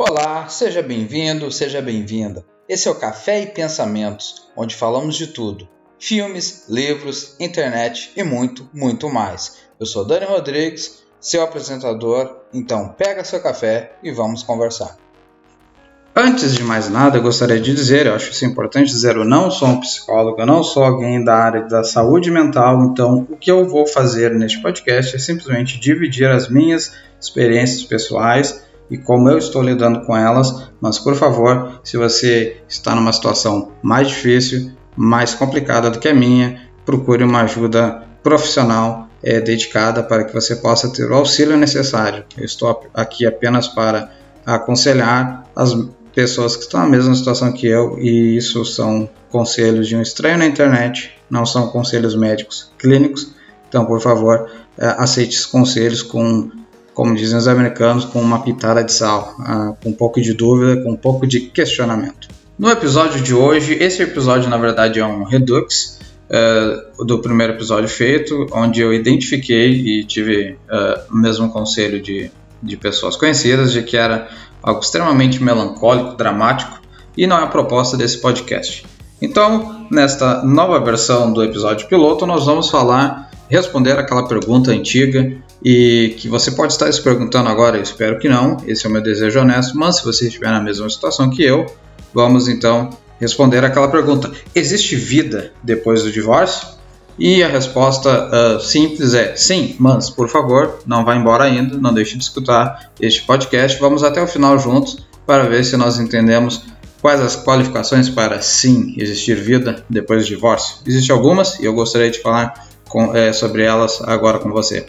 Olá, seja bem-vindo, seja bem-vinda. Esse é o Café e Pensamentos, onde falamos de tudo: filmes, livros, internet e muito, muito mais. Eu sou Dani Rodrigues, seu apresentador, então pega seu café e vamos conversar. Antes de mais nada, eu gostaria de dizer, eu acho isso importante dizer, eu não sou um psicólogo, eu não sou alguém da área da saúde mental, então o que eu vou fazer neste podcast é simplesmente dividir as minhas experiências pessoais e como eu estou lidando com elas, mas por favor, se você está numa situação mais difícil, mais complicada do que a minha, procure uma ajuda profissional é, dedicada para que você possa ter o auxílio necessário. Eu estou aqui apenas para aconselhar as pessoas que estão na mesma situação que eu, e isso são conselhos de um estranho na internet, não são conselhos médicos clínicos. Então, por favor, é, aceite esses conselhos com, como dizem os americanos, com uma pitada de sal, ah, com um pouco de dúvida, com um pouco de questionamento. No episódio de hoje, esse episódio na verdade é um redux uh, do primeiro episódio feito, onde eu identifiquei e tive uh, o mesmo conselho de, de pessoas conhecidas de que era algo extremamente melancólico, dramático, e não é a proposta desse podcast. Então, nesta nova versão do episódio piloto, nós vamos falar, responder aquela pergunta antiga e que você pode estar se perguntando agora, eu espero que não, esse é o meu desejo honesto, mas se você estiver na mesma situação que eu, vamos então responder aquela pergunta: existe vida depois do divórcio? E a resposta uh, simples é sim, mas por favor, não vá embora ainda, não deixe de escutar este podcast. Vamos até o final juntos para ver se nós entendemos quais as qualificações para sim existir vida depois do divórcio. Existem algumas e eu gostaria de falar com, é, sobre elas agora com você.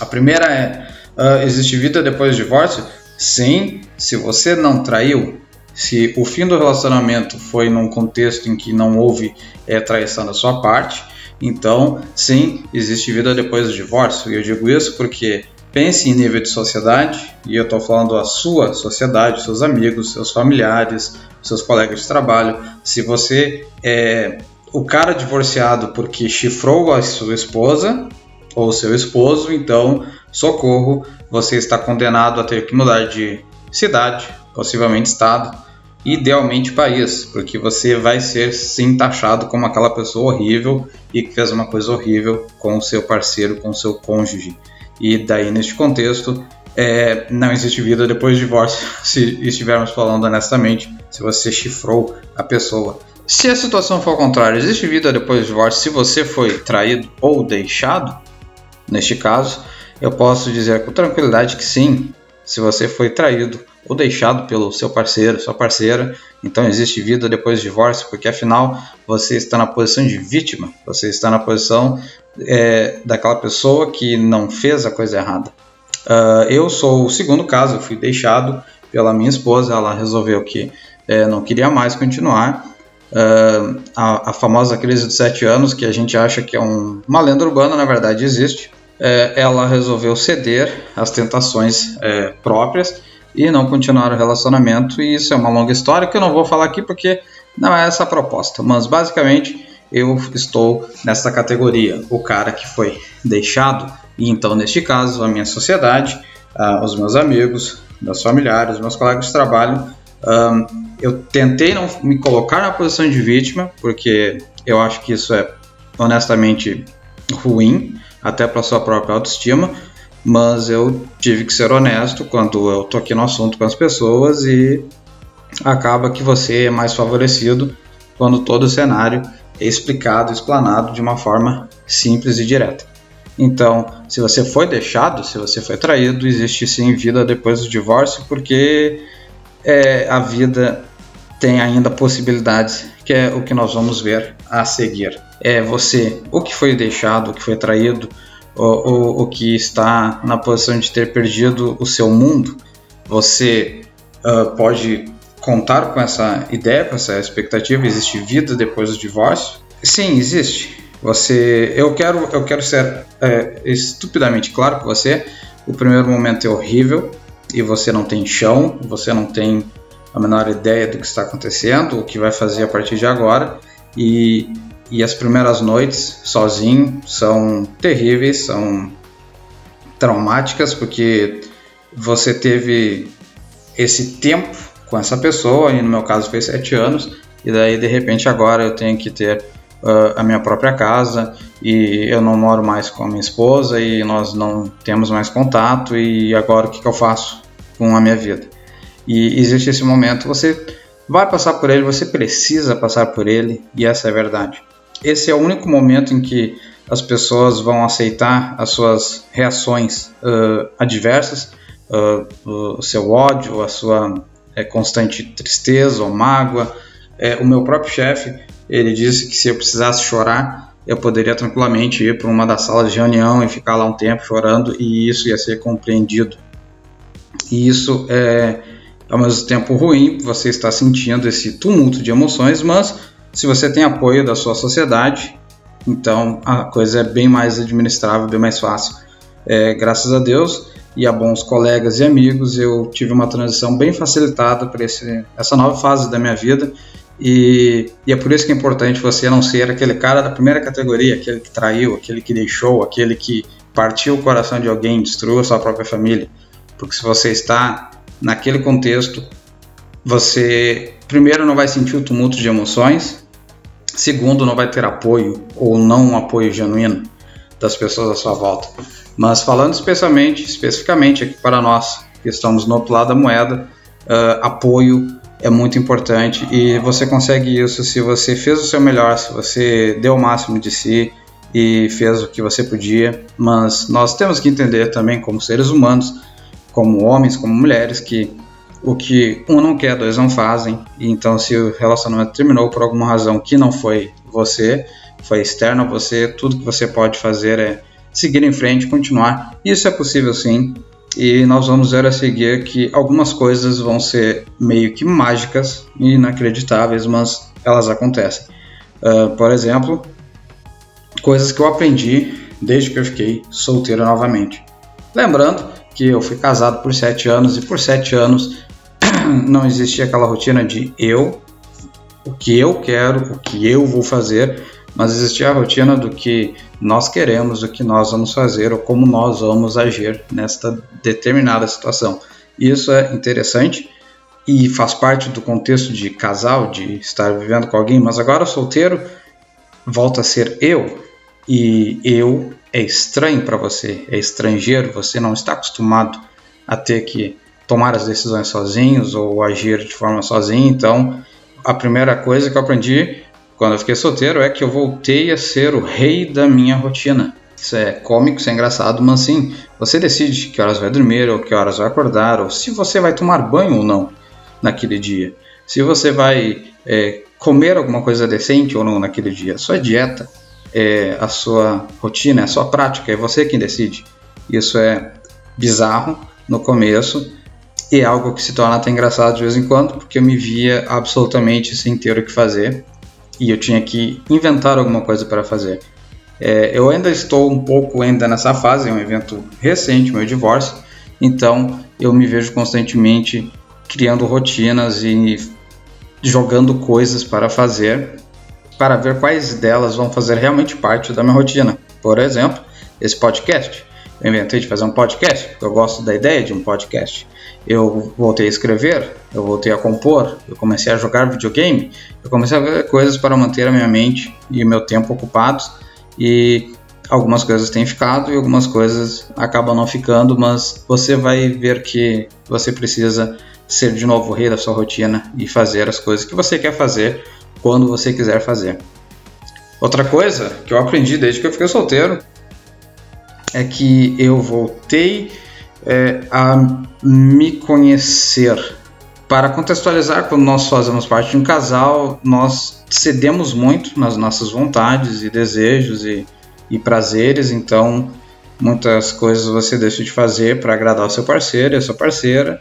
A primeira é: uh, existe vida depois do divórcio? Sim, se você não traiu, se o fim do relacionamento foi num contexto em que não houve é, traição da sua parte, então, sim, existe vida depois do divórcio. E eu digo isso porque pense em nível de sociedade, e eu estou falando a sua sociedade, seus amigos, seus familiares, seus colegas de trabalho. Se você é o cara divorciado porque chifrou a sua esposa ou seu esposo, então socorro, você está condenado a ter que mudar de cidade, possivelmente estado, idealmente país, porque você vai ser sim taxado como aquela pessoa horrível e que fez uma coisa horrível com o seu parceiro, com o seu cônjuge. E daí, neste contexto, é, não existe vida depois do divórcio, se estivermos falando honestamente, se você chifrou a pessoa. Se a situação for ao contrário, existe vida depois do divórcio se você foi traído ou deixado? Neste caso, eu posso dizer com tranquilidade que sim, se você foi traído ou deixado pelo seu parceiro, sua parceira, então existe vida depois do divórcio, porque afinal você está na posição de vítima, você está na posição é, daquela pessoa que não fez a coisa errada. Uh, eu sou o segundo caso, eu fui deixado pela minha esposa, ela resolveu que é, não queria mais continuar. Uh, a, a, famosa crise de sete anos, que a gente acha que é um, uma lenda urbana, na verdade existe. É, ela resolveu ceder às tentações é, próprias e não continuar o relacionamento. E isso é uma longa história que eu não vou falar aqui porque não é essa a proposta. Mas basicamente eu estou nessa categoria, o cara que foi deixado. E então, neste caso, a minha sociedade, uh, os meus amigos, meus familiares, meus colegas de trabalho, um, eu tentei não me colocar na posição de vítima, porque eu acho que isso é honestamente ruim, até para sua própria autoestima, mas eu tive que ser honesto quando eu toquei no assunto com as pessoas e acaba que você é mais favorecido quando todo o cenário é explicado, explanado de uma forma simples e direta. Então, se você foi deixado, se você foi traído, existe sim vida depois do divórcio, porque é, a vida tem ainda possibilidades, que é o que nós vamos ver a seguir. É você, o que foi deixado, o que foi traído, o, o, o que está na posição de ter perdido o seu mundo, você uh, pode contar com essa ideia, com essa expectativa? Existe vida depois do divórcio? Sim, existe. Você, eu quero, eu quero ser é, estupidamente claro com você. O primeiro momento é horrível e você não tem chão, você não tem a menor ideia do que está acontecendo, o que vai fazer a partir de agora. E e as primeiras noites sozinho são terríveis, são traumáticas porque você teve esse tempo com essa pessoa, e no meu caso foi sete anos, e daí de repente agora eu tenho que ter uh, a minha própria casa e eu não moro mais com a minha esposa e nós não temos mais contato e agora o que, que eu faço com a minha vida? E existe esse momento, você vai passar por ele, você precisa passar por ele e essa é a verdade. Esse é o único momento em que as pessoas vão aceitar as suas reações uh, adversas, uh, o seu ódio, a sua é, constante tristeza ou mágoa. É, o meu próprio chefe, ele disse que se eu precisasse chorar, eu poderia tranquilamente ir para uma das salas de reunião e ficar lá um tempo chorando e isso ia ser compreendido. E isso é ao mesmo tempo ruim, você está sentindo esse tumulto de emoções, mas se você tem apoio da sua sociedade, então a coisa é bem mais administrável, bem mais fácil. É, graças a Deus e a bons colegas e amigos, eu tive uma transição bem facilitada para essa nova fase da minha vida. E, e, é por isso que é importante você não ser aquele cara da primeira categoria, aquele que traiu, aquele que deixou, aquele que partiu o coração de alguém, destruiu a sua própria família. Porque se você está naquele contexto, você primeiro não vai sentir o tumulto de emoções, Segundo, não vai ter apoio ou não um apoio genuíno das pessoas à sua volta. Mas falando especialmente, especificamente aqui para nós que estamos no outro lado da moeda, uh, apoio é muito importante e você consegue isso se você fez o seu melhor, se você deu o máximo de si e fez o que você podia. Mas nós temos que entender também, como seres humanos, como homens, como mulheres, que o que um não quer, dois não fazem. Então, se o relacionamento terminou por alguma razão que não foi você, foi externo a você, tudo que você pode fazer é seguir em frente, continuar. Isso é possível sim. E nós vamos ver a seguir que algumas coisas vão ser meio que mágicas e inacreditáveis, mas elas acontecem. Uh, por exemplo, coisas que eu aprendi desde que eu fiquei solteiro novamente. Lembrando que eu fui casado por sete anos e por sete anos não existia aquela rotina de eu, o que eu quero, o que eu vou fazer, mas existia a rotina do que nós queremos, o que nós vamos fazer ou como nós vamos agir nesta determinada situação. Isso é interessante e faz parte do contexto de casal, de estar vivendo com alguém, mas agora solteiro volta a ser eu e eu é estranho para você, é estrangeiro, você não está acostumado a ter que tomar as decisões sozinhos ou agir de forma sozinho. Então, a primeira coisa que eu aprendi quando eu fiquei solteiro é que eu voltei a ser o rei da minha rotina. Isso é cômico, isso é engraçado, mas sim, você decide que horas vai dormir ou que horas vai acordar, ou se você vai tomar banho ou não naquele dia. Se você vai é, comer alguma coisa decente ou não naquele dia. Sua dieta, é a sua rotina, é a sua prática, é você quem decide. Isso é bizarro no começo, e é algo que se torna até engraçado de vez em quando, porque eu me via absolutamente sem ter o que fazer e eu tinha que inventar alguma coisa para fazer. É, eu ainda estou um pouco ainda nessa fase, é um evento recente, meu divórcio, então eu me vejo constantemente criando rotinas e jogando coisas para fazer, para ver quais delas vão fazer realmente parte da minha rotina. Por exemplo, esse podcast. Eu inventei de fazer um podcast, porque eu gosto da ideia de um podcast eu voltei a escrever, eu voltei a compor, eu comecei a jogar videogame, eu comecei a ver coisas para manter a minha mente e o meu tempo ocupados e algumas coisas têm ficado e algumas coisas acabam não ficando, mas você vai ver que você precisa ser de novo o rei da sua rotina e fazer as coisas que você quer fazer quando você quiser fazer. Outra coisa que eu aprendi desde que eu fiquei solteiro é que eu voltei é, a me conhecer. Para contextualizar, quando nós fazemos parte de um casal, nós cedemos muito nas nossas vontades e desejos e, e prazeres, então muitas coisas você deixa de fazer para agradar o seu parceiro e a sua parceira,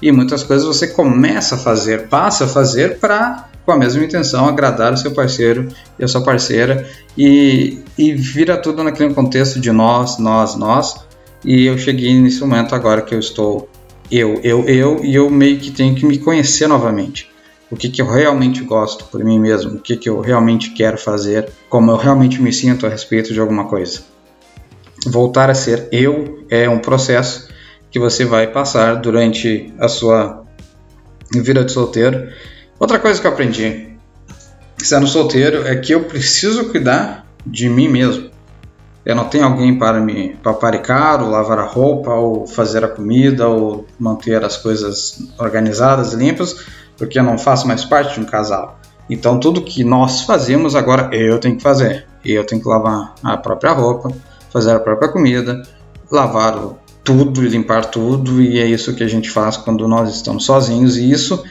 e muitas coisas você começa a fazer, passa a fazer para, com a mesma intenção, agradar o seu parceiro e a sua parceira, e, e vira tudo naquele contexto de nós, nós, nós, e eu cheguei nesse momento agora que eu estou eu, eu, eu, e eu meio que tenho que me conhecer novamente. O que, que eu realmente gosto por mim mesmo, o que, que eu realmente quero fazer, como eu realmente me sinto a respeito de alguma coisa. Voltar a ser eu é um processo que você vai passar durante a sua vida de solteiro. Outra coisa que eu aprendi sendo solteiro é que eu preciso cuidar de mim mesmo. Eu não tenho alguém para me paparicar, ou lavar a roupa, ou fazer a comida, ou manter as coisas organizadas e limpas, porque eu não faço mais parte de um casal. Então tudo que nós fazemos agora eu tenho que fazer. Eu tenho que lavar a própria roupa, fazer a própria comida, lavar tudo, limpar tudo, e é isso que a gente faz quando nós estamos sozinhos. E isso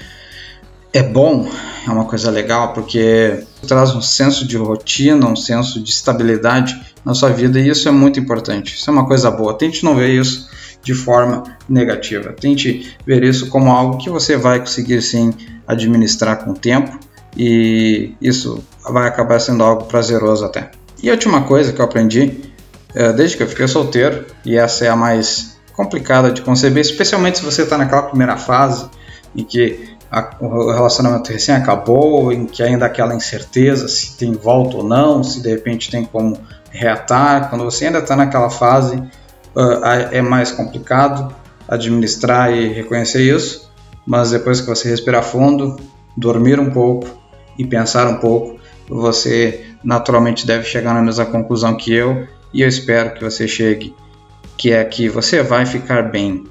é bom, é uma coisa legal, porque traz um senso de rotina, um senso de estabilidade na sua vida e isso é muito importante. Isso é uma coisa boa. Tente não ver isso de forma negativa. Tente ver isso como algo que você vai conseguir sim administrar com o tempo e isso vai acabar sendo algo prazeroso até. E a última coisa que eu aprendi é, desde que eu fiquei solteiro, e essa é a mais complicada de conceber, especialmente se você está naquela primeira fase em que a, o relacionamento recém acabou, em que ainda aquela incerteza se tem volta ou não, se de repente tem como reatar. Quando você ainda está naquela fase, uh, é mais complicado administrar e reconhecer isso, mas depois que você respirar fundo, dormir um pouco e pensar um pouco, você naturalmente deve chegar na mesma conclusão que eu e eu espero que você chegue, que é que você vai ficar bem,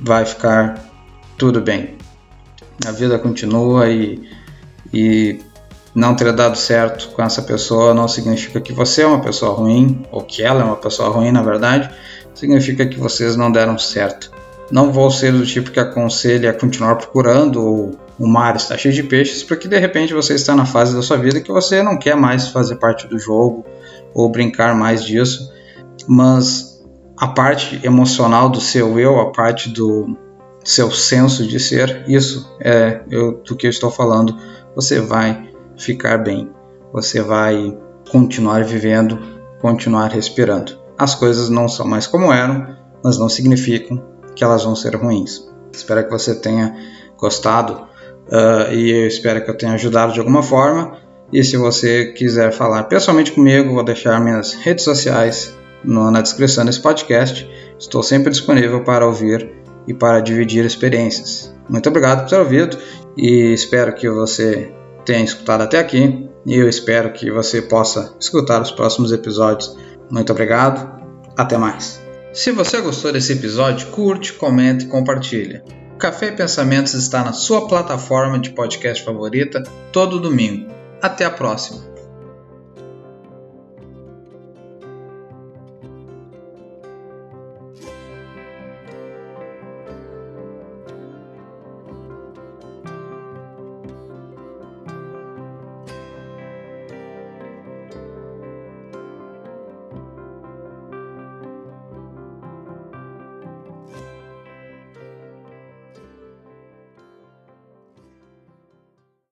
vai ficar tudo bem a vida continua e, e não ter dado certo com essa pessoa não significa que você é uma pessoa ruim, ou que ela é uma pessoa ruim, na verdade, significa que vocês não deram certo. Não vou ser do tipo que aconselha a continuar procurando, ou o mar está cheio de peixes, porque de repente você está na fase da sua vida que você não quer mais fazer parte do jogo, ou brincar mais disso, mas a parte emocional do seu eu, a parte do, seu senso de ser, isso é eu, do que eu estou falando. Você vai ficar bem, você vai continuar vivendo, continuar respirando. As coisas não são mais como eram, mas não significam que elas vão ser ruins. Espero que você tenha gostado uh, e eu espero que eu tenha ajudado de alguma forma. E se você quiser falar pessoalmente comigo, vou deixar minhas redes sociais no, na descrição desse podcast. Estou sempre disponível para ouvir e para dividir experiências. Muito obrigado por ter ouvido e espero que você tenha escutado até aqui e eu espero que você possa escutar os próximos episódios. Muito obrigado, até mais. Se você gostou desse episódio, curte, comente e compartilha. Café e Pensamentos está na sua plataforma de podcast favorita todo domingo. Até a próxima!